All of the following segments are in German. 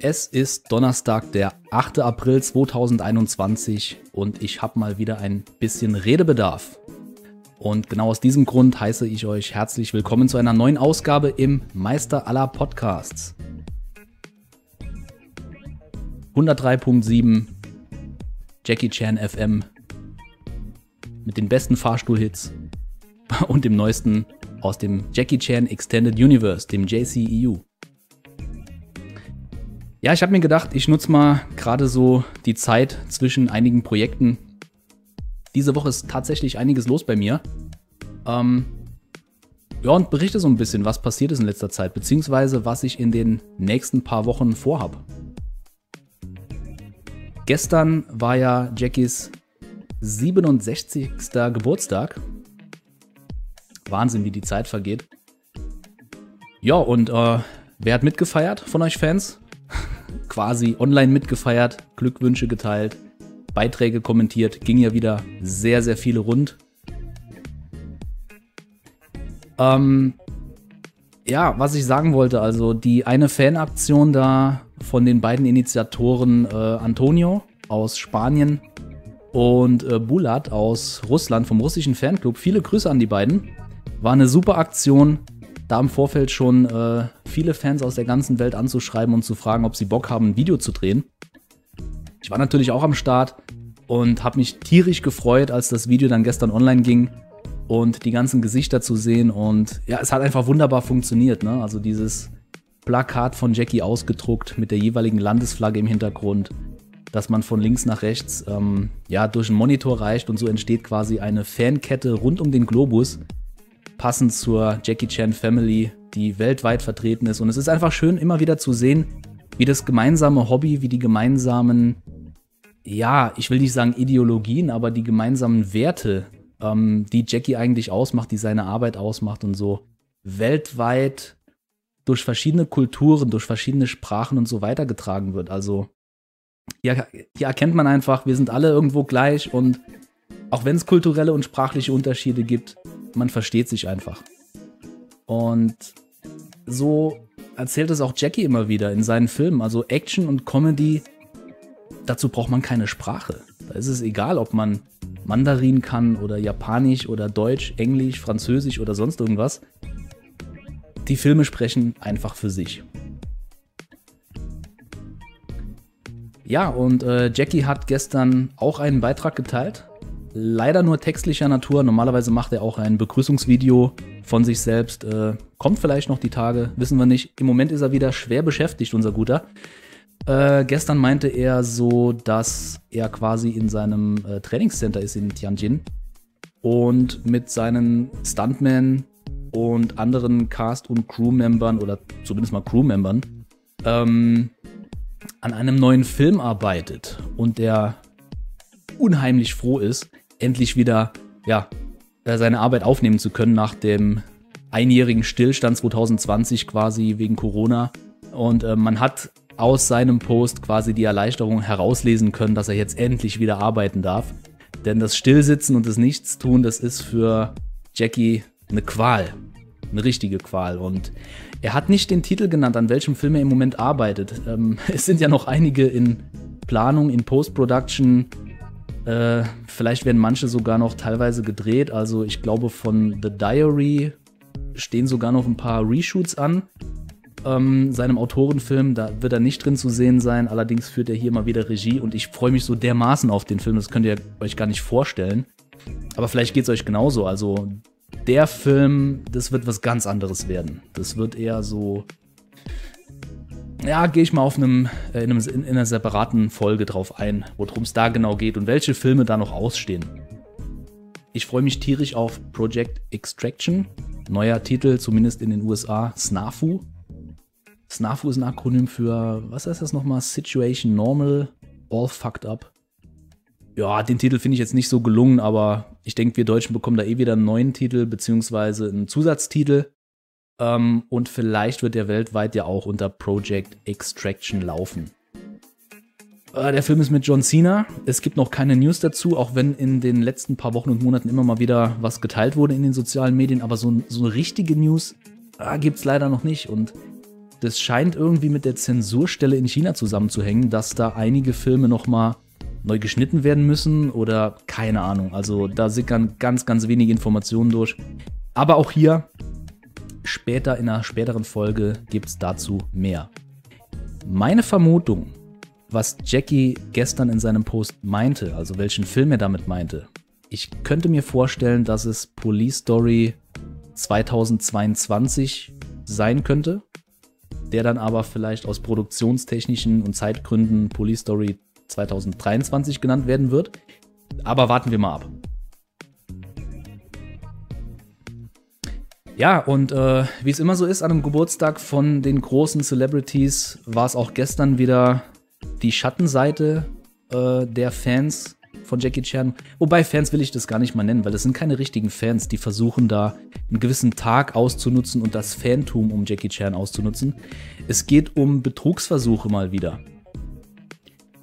Es ist Donnerstag, der 8. April 2021 und ich habe mal wieder ein bisschen Redebedarf. Und genau aus diesem Grund heiße ich euch herzlich willkommen zu einer neuen Ausgabe im Meister aller Podcasts. 103.7 Jackie Chan FM mit den besten Fahrstuhlhits und dem neuesten aus dem Jackie Chan Extended Universe, dem JCEU. Ja, ich habe mir gedacht, ich nutze mal gerade so die Zeit zwischen einigen Projekten. Diese Woche ist tatsächlich einiges los bei mir. Ähm, ja, und berichte so ein bisschen, was passiert ist in letzter Zeit, beziehungsweise was ich in den nächsten paar Wochen vorhab. Gestern war ja Jackies 67. Geburtstag Wahnsinn, wie die Zeit vergeht. Ja, und äh, wer hat mitgefeiert von euch Fans? Quasi online mitgefeiert, Glückwünsche geteilt, Beiträge kommentiert, ging ja wieder sehr, sehr viele rund. Ähm, ja, was ich sagen wollte, also die eine Fanaktion da von den beiden Initiatoren äh, Antonio aus Spanien und äh, Bulat aus Russland vom russischen Fanclub. Viele Grüße an die beiden. War eine super Aktion, da im Vorfeld schon äh, viele Fans aus der ganzen Welt anzuschreiben und zu fragen, ob sie Bock haben, ein Video zu drehen. Ich war natürlich auch am Start und habe mich tierisch gefreut, als das Video dann gestern online ging und die ganzen Gesichter zu sehen. Und ja, es hat einfach wunderbar funktioniert. Ne? Also dieses Plakat von Jackie ausgedruckt mit der jeweiligen Landesflagge im Hintergrund, dass man von links nach rechts ähm, ja, durch einen Monitor reicht und so entsteht quasi eine Fankette rund um den Globus, passend zur Jackie Chan Family, die weltweit vertreten ist. Und es ist einfach schön, immer wieder zu sehen, wie das gemeinsame Hobby, wie die gemeinsamen, ja, ich will nicht sagen Ideologien, aber die gemeinsamen Werte, ähm, die Jackie eigentlich ausmacht, die seine Arbeit ausmacht und so weltweit durch verschiedene Kulturen, durch verschiedene Sprachen und so weitergetragen wird. Also hier, hier erkennt man einfach, wir sind alle irgendwo gleich und auch wenn es kulturelle und sprachliche Unterschiede gibt, man versteht sich einfach. Und so erzählt es auch Jackie immer wieder in seinen Filmen. Also Action und Comedy, dazu braucht man keine Sprache. Da ist es egal, ob man Mandarin kann oder Japanisch oder Deutsch, Englisch, Französisch oder sonst irgendwas. Die Filme sprechen einfach für sich. Ja, und äh, Jackie hat gestern auch einen Beitrag geteilt leider nur textlicher Natur. Normalerweise macht er auch ein Begrüßungsvideo von sich selbst. Äh, kommt vielleicht noch die Tage, wissen wir nicht. Im Moment ist er wieder schwer beschäftigt, unser Guter. Äh, gestern meinte er so, dass er quasi in seinem äh, Trainingscenter ist in Tianjin und mit seinen Stuntmen und anderen Cast- und Crew-Membern oder zumindest mal Crew-Membern ähm, an einem neuen Film arbeitet und der unheimlich froh ist, endlich wieder ja, äh, seine Arbeit aufnehmen zu können nach dem einjährigen Stillstand 2020 quasi wegen Corona. Und äh, man hat aus seinem Post quasi die Erleichterung herauslesen können, dass er jetzt endlich wieder arbeiten darf. Denn das Stillsitzen und das Nichtstun, das ist für Jackie eine Qual. Eine richtige Qual. Und er hat nicht den Titel genannt, an welchem Film er im Moment arbeitet. Ähm, es sind ja noch einige in Planung, in Post-Production, äh, vielleicht werden manche sogar noch teilweise gedreht. Also ich glaube von The Diary stehen sogar noch ein paar Reshoots an. Ähm, seinem Autorenfilm, da wird er nicht drin zu sehen sein. Allerdings führt er hier mal wieder Regie und ich freue mich so dermaßen auf den Film. Das könnt ihr euch gar nicht vorstellen. Aber vielleicht geht es euch genauso. Also der Film, das wird was ganz anderes werden. Das wird eher so ja, gehe ich mal auf einem, äh, in, einem, in einer separaten Folge drauf ein, worum es da genau geht und welche Filme da noch ausstehen. Ich freue mich tierisch auf Project Extraction. Neuer Titel, zumindest in den USA, SNAFU. SNAFU ist ein Akronym für, was heißt das nochmal? Situation Normal, All Fucked Up. Ja, den Titel finde ich jetzt nicht so gelungen, aber ich denke, wir Deutschen bekommen da eh wieder einen neuen Titel, beziehungsweise einen Zusatztitel. Ähm, und vielleicht wird der weltweit ja auch unter Project Extraction laufen. Äh, der Film ist mit John Cena. Es gibt noch keine News dazu, auch wenn in den letzten paar Wochen und Monaten immer mal wieder was geteilt wurde in den sozialen Medien. Aber so, so eine richtige News äh, gibt es leider noch nicht. Und das scheint irgendwie mit der Zensurstelle in China zusammenzuhängen, dass da einige Filme nochmal neu geschnitten werden müssen oder keine Ahnung. Also da sickern ganz, ganz wenige Informationen durch. Aber auch hier, später in einer späteren Folge gibt es dazu mehr. Meine Vermutung, was Jackie gestern in seinem Post meinte, also welchen Film er damit meinte, ich könnte mir vorstellen, dass es Police Story 2022 sein könnte, der dann aber vielleicht aus produktionstechnischen und Zeitgründen Police Story 2023 genannt werden wird. Aber warten wir mal ab. Ja, und äh, wie es immer so ist an einem Geburtstag von den großen Celebrities, war es auch gestern wieder die Schattenseite äh, der Fans von Jackie Chan. Wobei Fans will ich das gar nicht mal nennen, weil das sind keine richtigen Fans, die versuchen da einen gewissen Tag auszunutzen und das Fantum um Jackie Chan auszunutzen. Es geht um Betrugsversuche mal wieder.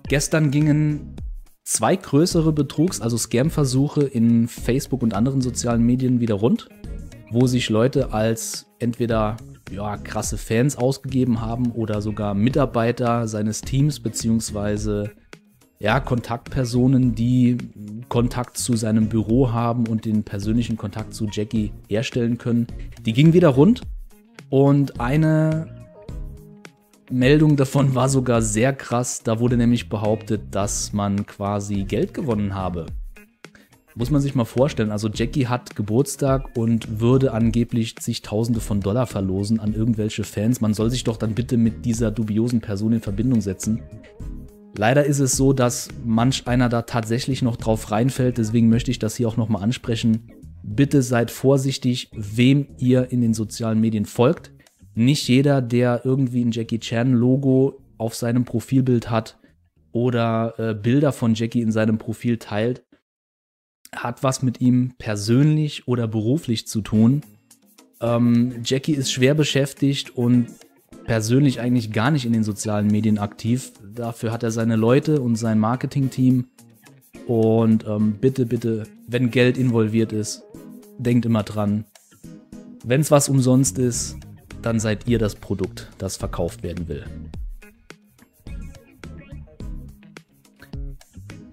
Gestern gingen zwei größere Betrugs-, also Scam-Versuche in Facebook und anderen sozialen Medien wieder rund, wo sich Leute als entweder ja, krasse Fans ausgegeben haben oder sogar Mitarbeiter seines Teams beziehungsweise ja, Kontaktpersonen, die Kontakt zu seinem Büro haben und den persönlichen Kontakt zu Jackie herstellen können. Die ging wieder rund und eine Meldung davon war sogar sehr krass. Da wurde nämlich behauptet, dass man quasi Geld gewonnen habe. Muss man sich mal vorstellen. Also Jackie hat Geburtstag und würde angeblich zigtausende von Dollar verlosen an irgendwelche Fans. Man soll sich doch dann bitte mit dieser dubiosen Person in Verbindung setzen. Leider ist es so, dass manch einer da tatsächlich noch drauf reinfällt, deswegen möchte ich das hier auch nochmal ansprechen. Bitte seid vorsichtig, wem ihr in den sozialen Medien folgt. Nicht jeder, der irgendwie ein Jackie Chan-Logo auf seinem Profilbild hat oder äh, Bilder von Jackie in seinem Profil teilt, hat was mit ihm persönlich oder beruflich zu tun. Ähm, Jackie ist schwer beschäftigt und persönlich eigentlich gar nicht in den sozialen Medien aktiv. Dafür hat er seine Leute und sein Marketing-Team. Und ähm, bitte, bitte, wenn Geld involviert ist, denkt immer dran. Wenn es was umsonst ist, dann seid ihr das Produkt, das verkauft werden will.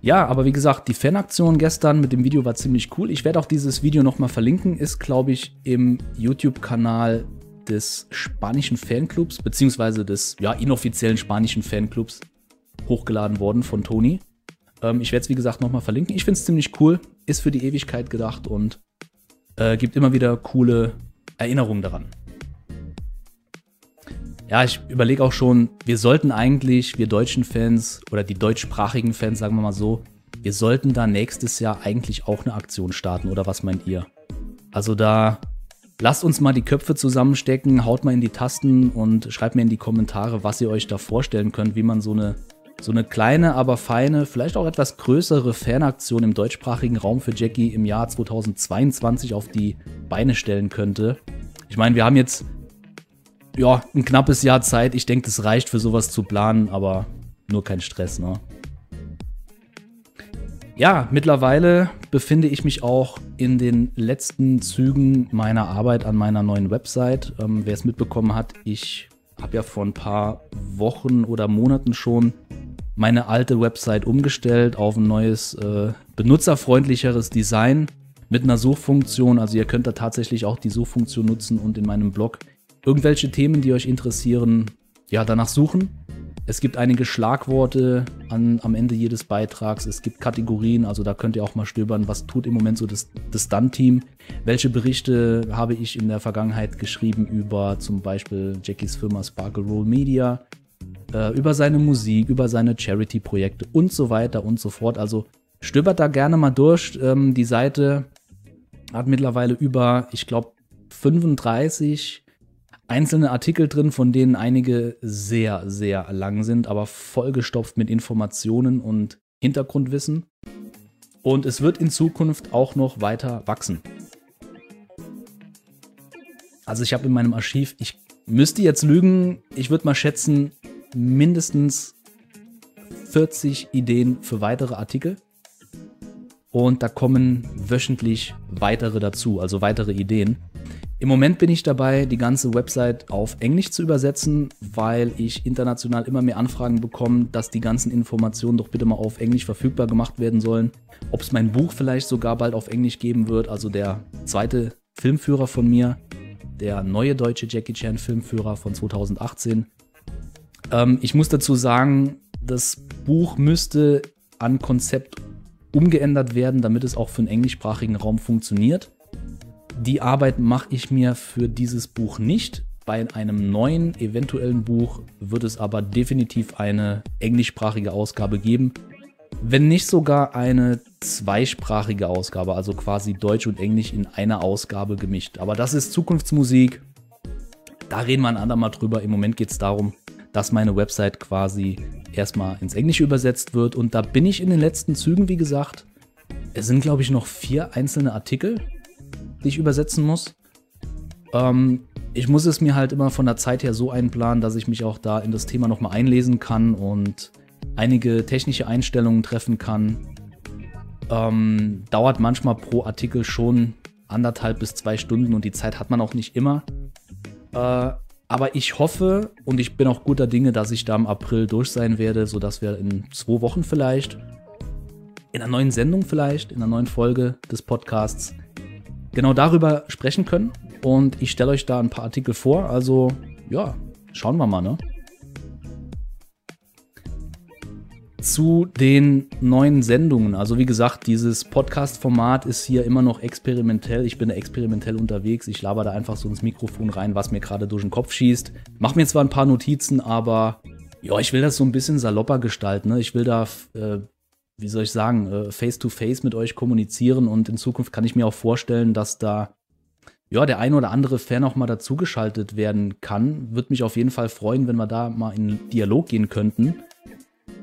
Ja, aber wie gesagt, die Fanaktion gestern mit dem Video war ziemlich cool. Ich werde auch dieses Video nochmal verlinken. Ist, glaube ich, im YouTube-Kanal des spanischen Fanclubs, beziehungsweise des ja, inoffiziellen spanischen Fanclubs hochgeladen worden von Toni. Ähm, ich werde es, wie gesagt, nochmal verlinken. Ich finde es ziemlich cool, ist für die Ewigkeit gedacht und äh, gibt immer wieder coole Erinnerungen daran. Ja, ich überlege auch schon, wir sollten eigentlich, wir deutschen Fans oder die deutschsprachigen Fans, sagen wir mal so, wir sollten da nächstes Jahr eigentlich auch eine Aktion starten, oder was meint ihr? Also da Lasst uns mal die Köpfe zusammenstecken, haut mal in die Tasten und schreibt mir in die Kommentare, was ihr euch da vorstellen könnt, wie man so eine, so eine kleine, aber feine, vielleicht auch etwas größere Fanaktion im deutschsprachigen Raum für Jackie im Jahr 2022 auf die Beine stellen könnte. Ich meine, wir haben jetzt ja, ein knappes Jahr Zeit. Ich denke, das reicht für sowas zu planen, aber nur kein Stress, ne? Ja, mittlerweile befinde ich mich auch in den letzten Zügen meiner Arbeit an meiner neuen Website. Ähm, Wer es mitbekommen hat, ich habe ja vor ein paar Wochen oder Monaten schon meine alte Website umgestellt auf ein neues, äh, benutzerfreundlicheres Design mit einer Suchfunktion. Also ihr könnt da tatsächlich auch die Suchfunktion nutzen und in meinem Blog irgendwelche Themen, die euch interessieren, ja, danach suchen. Es gibt einige Schlagworte an, am Ende jedes Beitrags. Es gibt Kategorien, also da könnt ihr auch mal stöbern, was tut im Moment so das, das Stunt-Team. Welche Berichte habe ich in der Vergangenheit geschrieben über zum Beispiel Jackies Firma Sparkle Roll Media, äh, über seine Musik, über seine Charity-Projekte und so weiter und so fort. Also stöbert da gerne mal durch. Ähm, die Seite hat mittlerweile über, ich glaube, 35 einzelne Artikel drin, von denen einige sehr, sehr lang sind, aber vollgestopft mit Informationen und Hintergrundwissen. Und es wird in Zukunft auch noch weiter wachsen. Also ich habe in meinem Archiv, ich müsste jetzt lügen, ich würde mal schätzen, mindestens 40 Ideen für weitere Artikel. Und da kommen wöchentlich weitere dazu, also weitere Ideen. Im Moment bin ich dabei, die ganze Website auf Englisch zu übersetzen, weil ich international immer mehr Anfragen bekomme, dass die ganzen Informationen doch bitte mal auf Englisch verfügbar gemacht werden sollen. Ob es mein Buch vielleicht sogar bald auf Englisch geben wird, also der zweite Filmführer von mir, der neue deutsche Jackie Chan Filmführer von 2018. Ähm, ich muss dazu sagen, das Buch müsste an Konzept umgeändert werden, damit es auch für den englischsprachigen Raum funktioniert. Die Arbeit mache ich mir für dieses Buch nicht. Bei einem neuen, eventuellen Buch wird es aber definitiv eine englischsprachige Ausgabe geben. Wenn nicht sogar eine zweisprachige Ausgabe, also quasi Deutsch und Englisch in einer Ausgabe gemischt. Aber das ist Zukunftsmusik. Da reden wir ein andermal drüber. Im Moment geht es darum, dass meine Website quasi erstmal ins Englische übersetzt wird. Und da bin ich in den letzten Zügen, wie gesagt. Es sind, glaube ich, noch vier einzelne Artikel die ich übersetzen muss. Ähm, ich muss es mir halt immer von der Zeit her so einplanen, dass ich mich auch da in das Thema nochmal einlesen kann und einige technische Einstellungen treffen kann. Ähm, dauert manchmal pro Artikel schon anderthalb bis zwei Stunden und die Zeit hat man auch nicht immer. Äh, aber ich hoffe und ich bin auch guter Dinge, dass ich da im April durch sein werde, sodass wir in zwei Wochen vielleicht, in einer neuen Sendung vielleicht, in einer neuen Folge des Podcasts genau darüber sprechen können. Und ich stelle euch da ein paar Artikel vor. Also ja, schauen wir mal, ne? Zu den neuen Sendungen. Also wie gesagt, dieses Podcast-Format ist hier immer noch experimentell. Ich bin da experimentell unterwegs. Ich laber da einfach so ins Mikrofon rein, was mir gerade durch den Kopf schießt. Mach mir zwar ein paar Notizen, aber ja, ich will das so ein bisschen salopper gestalten. Ne? Ich will da äh, wie soll ich sagen, äh, face-to-face -face mit euch kommunizieren und in Zukunft kann ich mir auch vorstellen, dass da ja, der ein oder andere Fan auch mal dazugeschaltet werden kann. Würde mich auf jeden Fall freuen, wenn wir da mal in Dialog gehen könnten.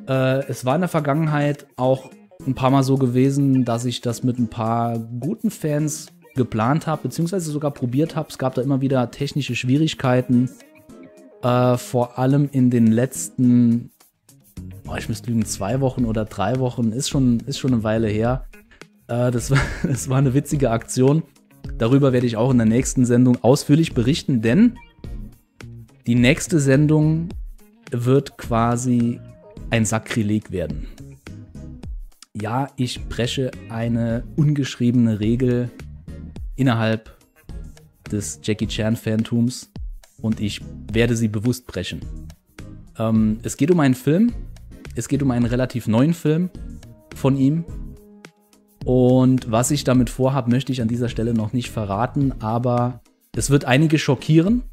Äh, es war in der Vergangenheit auch ein paar Mal so gewesen, dass ich das mit ein paar guten Fans geplant habe, beziehungsweise sogar probiert habe. Es gab da immer wieder technische Schwierigkeiten. Äh, vor allem in den letzten oh, ich müsste lügen, zwei Wochen oder drei Wochen, ist schon, ist schon eine Weile her. Äh, das, war, das war eine witzige Aktion. Darüber werde ich auch in der nächsten Sendung ausführlich berichten, denn die nächste Sendung wird quasi ein Sakrileg werden. Ja, ich breche eine ungeschriebene Regel innerhalb des Jackie Chan Phantoms und ich werde sie bewusst brechen. Ähm, es geht um einen Film, es geht um einen relativ neuen Film von ihm. Und was ich damit vorhabe, möchte ich an dieser Stelle noch nicht verraten, aber es wird einige schockieren.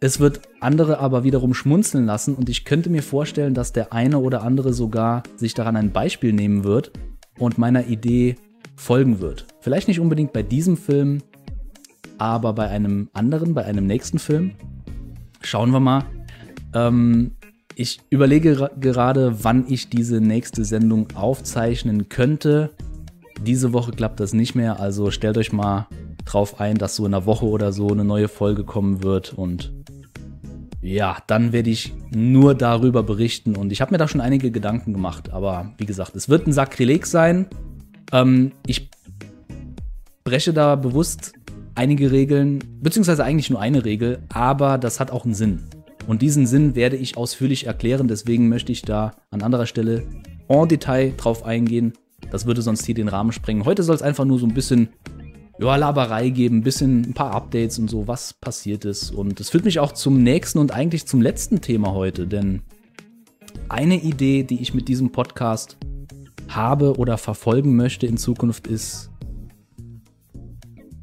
Es wird andere aber wiederum schmunzeln lassen und ich könnte mir vorstellen, dass der eine oder andere sogar sich daran ein Beispiel nehmen wird und meiner Idee folgen wird. Vielleicht nicht unbedingt bei diesem Film, aber bei einem anderen, bei einem nächsten Film. Schauen wir mal. Ähm, ich überlege gerade, wann ich diese nächste Sendung aufzeichnen könnte. Diese Woche klappt das nicht mehr, also stellt euch mal drauf ein, dass so in einer Woche oder so eine neue Folge kommen wird und ja, dann werde ich nur darüber berichten und ich habe mir da schon einige Gedanken gemacht, aber wie gesagt, es wird ein Sakrileg sein. Ähm, ich breche da bewusst einige Regeln, beziehungsweise eigentlich nur eine Regel, aber das hat auch einen Sinn. Und diesen Sinn werde ich ausführlich erklären, deswegen möchte ich da an anderer Stelle en Detail drauf eingehen. Das würde sonst hier den Rahmen sprengen. Heute soll es einfach nur so ein bisschen ja, Laberei geben, ein bisschen ein paar Updates und so, was passiert ist. Und es führt mich auch zum nächsten und eigentlich zum letzten Thema heute, denn eine Idee, die ich mit diesem Podcast habe oder verfolgen möchte in Zukunft ist,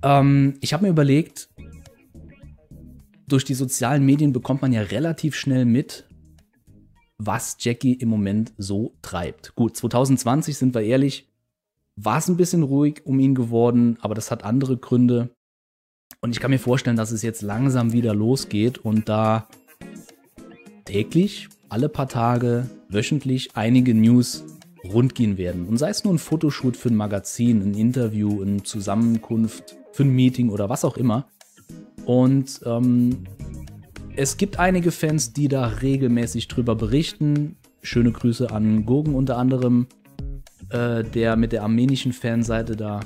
ähm, ich habe mir überlegt, durch die sozialen Medien bekommt man ja relativ schnell mit, was Jackie im Moment so treibt. Gut, 2020 sind wir ehrlich, war es ein bisschen ruhig um ihn geworden, aber das hat andere Gründe. Und ich kann mir vorstellen, dass es jetzt langsam wieder losgeht und da täglich, alle paar Tage, wöchentlich einige News rundgehen werden. Und sei es nur ein Fotoshoot für ein Magazin, ein Interview, eine Zusammenkunft, für ein Meeting oder was auch immer. Und ähm, es gibt einige Fans, die da regelmäßig drüber berichten. Schöne Grüße an Gurgen unter anderem, äh, der mit der armenischen Fanseite da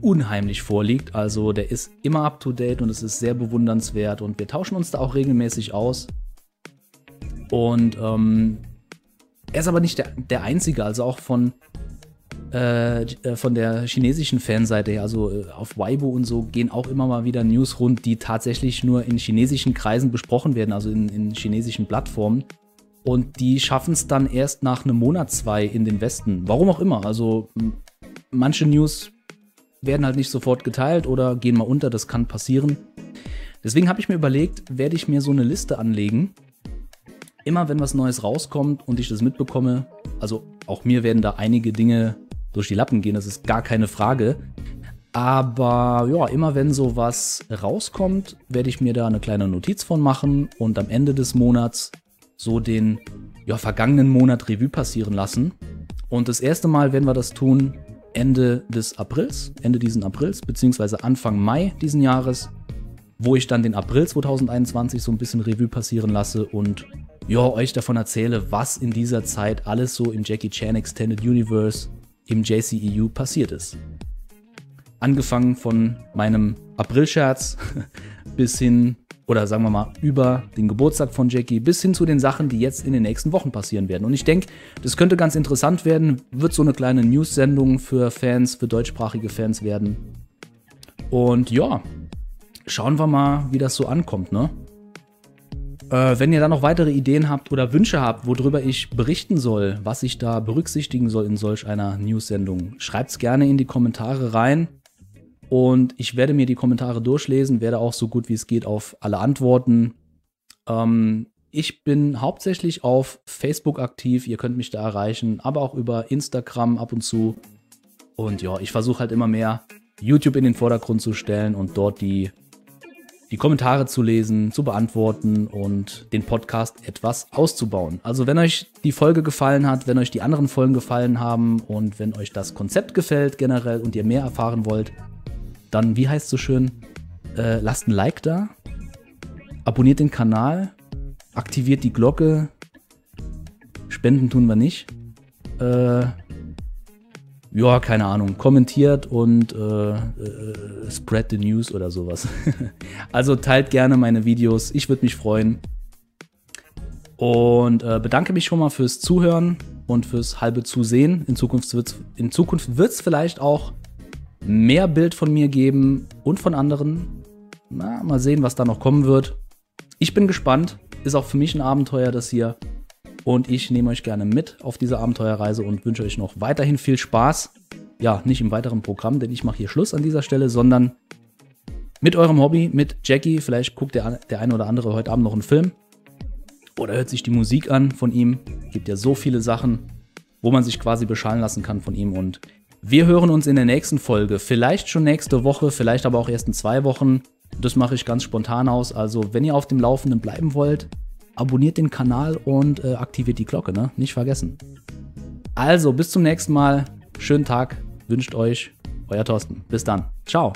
unheimlich vorliegt. Also der ist immer up to date und es ist sehr bewundernswert und wir tauschen uns da auch regelmäßig aus. Und ähm, er ist aber nicht der, der Einzige, also auch von, äh, äh von der chinesischen Fanseite her, also äh, auf Weibo und so, gehen auch immer mal wieder News rund, die tatsächlich nur in chinesischen Kreisen besprochen werden, also in, in chinesischen Plattformen. Und die schaffen es dann erst nach einem Monat, zwei in den Westen. Warum auch immer. Also manche News werden halt nicht sofort geteilt oder gehen mal unter, das kann passieren. Deswegen habe ich mir überlegt, werde ich mir so eine Liste anlegen. Immer wenn was Neues rauskommt und ich das mitbekomme, also auch mir werden da einige Dinge durch die Lappen gehen, das ist gar keine Frage. Aber ja, immer wenn sowas rauskommt, werde ich mir da eine kleine Notiz von machen und am Ende des Monats so den ja, vergangenen Monat Revue passieren lassen. Und das erste Mal werden wir das tun Ende des Aprils, Ende diesen Aprils, beziehungsweise Anfang Mai diesen Jahres, wo ich dann den April 2021 so ein bisschen Revue passieren lasse und ja, euch davon erzähle, was in dieser Zeit alles so im Jackie Chan Extended Universe im JCEU passiert ist. Angefangen von meinem April-Scherz bis hin oder sagen wir mal über den Geburtstag von Jackie bis hin zu den Sachen, die jetzt in den nächsten Wochen passieren werden. Und ich denke, das könnte ganz interessant werden, wird so eine kleine News-Sendung für Fans, für deutschsprachige Fans werden. Und ja, schauen wir mal, wie das so ankommt, ne? Äh, wenn ihr da noch weitere Ideen habt oder Wünsche habt, worüber ich berichten soll, was ich da berücksichtigen soll in solch einer News-Sendung, schreibt es gerne in die Kommentare rein. Und ich werde mir die Kommentare durchlesen, werde auch so gut wie es geht auf alle antworten. Ähm, ich bin hauptsächlich auf Facebook aktiv, ihr könnt mich da erreichen, aber auch über Instagram ab und zu. Und ja, ich versuche halt immer mehr YouTube in den Vordergrund zu stellen und dort die, die Kommentare zu lesen, zu beantworten und den Podcast etwas auszubauen. Also wenn euch die Folge gefallen hat, wenn euch die anderen Folgen gefallen haben und wenn euch das Konzept gefällt generell und ihr mehr erfahren wollt, dann, wie heißt so schön, äh, lasst ein Like da, abonniert den Kanal, aktiviert die Glocke, Spenden tun wir nicht. Äh, ja, keine Ahnung, kommentiert und äh, äh, spread the news oder sowas. also teilt gerne meine Videos, ich würde mich freuen. Und äh, bedanke mich schon mal fürs Zuhören und fürs halbe Zusehen. In Zukunft wird es vielleicht auch mehr Bild von mir geben und von anderen. Na, mal sehen, was da noch kommen wird. Ich bin gespannt. Ist auch für mich ein Abenteuer, das hier. Und ich nehme euch gerne mit auf diese Abenteuerreise und wünsche euch noch weiterhin viel Spaß. Ja, nicht im weiteren Programm, denn ich mache hier Schluss an dieser Stelle, sondern mit eurem Hobby, mit Jackie. Vielleicht guckt der, der eine oder andere heute Abend noch einen Film. Oder hört sich die Musik an von ihm. Gibt ja so viele Sachen, wo man sich quasi beschallen lassen kann von ihm. Und wir hören uns in der nächsten Folge. Vielleicht schon nächste Woche, vielleicht aber auch erst in zwei Wochen. Das mache ich ganz spontan aus. Also, wenn ihr auf dem Laufenden bleiben wollt, abonniert den Kanal und äh, aktiviert die Glocke, ne? Nicht vergessen. Also, bis zum nächsten Mal. Schönen Tag. Wünscht euch euer Thorsten. Bis dann. Ciao.